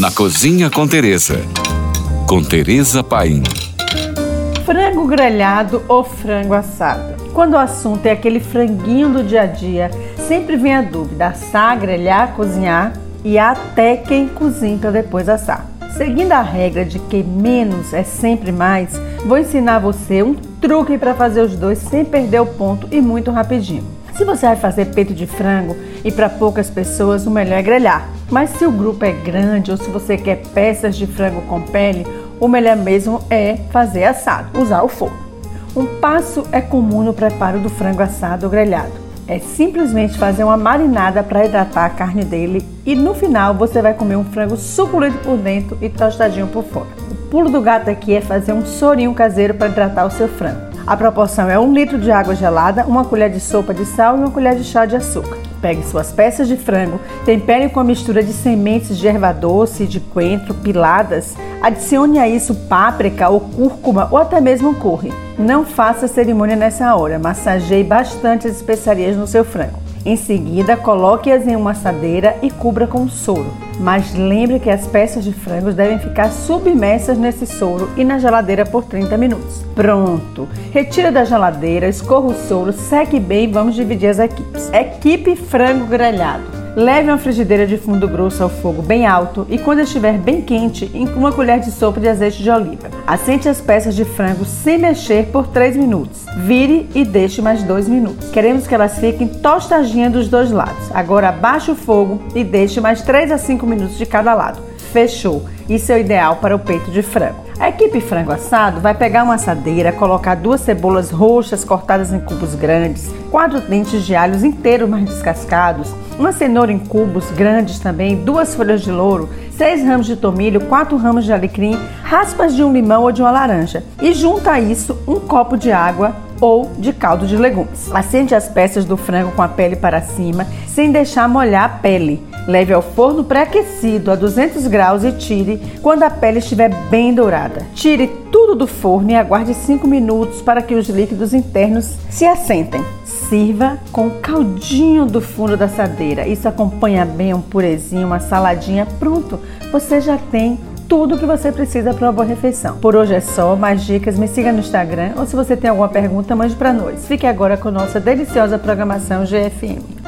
Na Cozinha com Teresa. Com Teresa Paim. Frango grelhado ou frango assado? Quando o assunto é aquele franguinho do dia a dia, sempre vem a dúvida: assar, grelhar, cozinhar e até quem cozinha para depois assar. Seguindo a regra de que menos é sempre mais, vou ensinar você um truque para fazer os dois sem perder o ponto e muito rapidinho. Se você vai fazer peito de frango e para poucas pessoas, o melhor é grelhar. Mas se o grupo é grande ou se você quer peças de frango com pele, o melhor mesmo é fazer assado, usar o forno. Um passo é comum no preparo do frango assado ou grelhado. É simplesmente fazer uma marinada para hidratar a carne dele e no final você vai comer um frango suculento por dentro e tostadinho por fora. O pulo do gato aqui é fazer um sorinho caseiro para hidratar o seu frango. A proporção é um litro de água gelada, uma colher de sopa de sal e uma colher de chá de açúcar. Pegue suas peças de frango, tempere com a mistura de sementes de erva doce de coentro piladas. Adicione a isso páprica ou cúrcuma ou até mesmo curry. Não faça cerimônia nessa hora, massageie bastante as especiarias no seu frango. Em seguida, coloque-as em uma assadeira e cubra com soro. Mas lembre que as peças de frango devem ficar submersas nesse soro e na geladeira por 30 minutos. Pronto! Retira da geladeira, escorra o soro, seque bem e vamos dividir as equipes. Equipe frango grelhado. Leve uma frigideira de fundo grosso ao fogo bem alto e quando estiver bem quente, uma colher de sopa de azeite de oliva. Assente as peças de frango sem mexer por 3 minutos. Vire e deixe mais 2 minutos. Queremos que elas fiquem tostadinhas dos dois lados. Agora abaixe o fogo e deixe mais 3 a 5 minutos de cada lado. Fechou! Isso é o ideal para o peito de frango. A equipe frango assado vai pegar uma assadeira, colocar duas cebolas roxas cortadas em cubos grandes, quatro dentes de alhos inteiros mais descascados, uma cenoura em cubos grandes também, duas folhas de louro, seis ramos de tomilho, quatro ramos de alecrim, raspas de um limão ou de uma laranja. E junta a isso um copo de água ou de caldo de legumes. Acende as peças do frango com a pele para cima, sem deixar molhar a pele. Leve ao forno pré-aquecido a 200 graus e tire quando a pele estiver bem dourada. Tire tudo do forno e aguarde 5 minutos para que os líquidos internos se assentem. Sirva com o caldinho do fundo da assadeira. Isso acompanha bem um purezinho, uma saladinha. Pronto, você já tem tudo o que você precisa para uma boa refeição. Por hoje é só, mais dicas, me siga no Instagram ou se você tem alguma pergunta, mande para nós. Fique agora com nossa deliciosa programação GFM.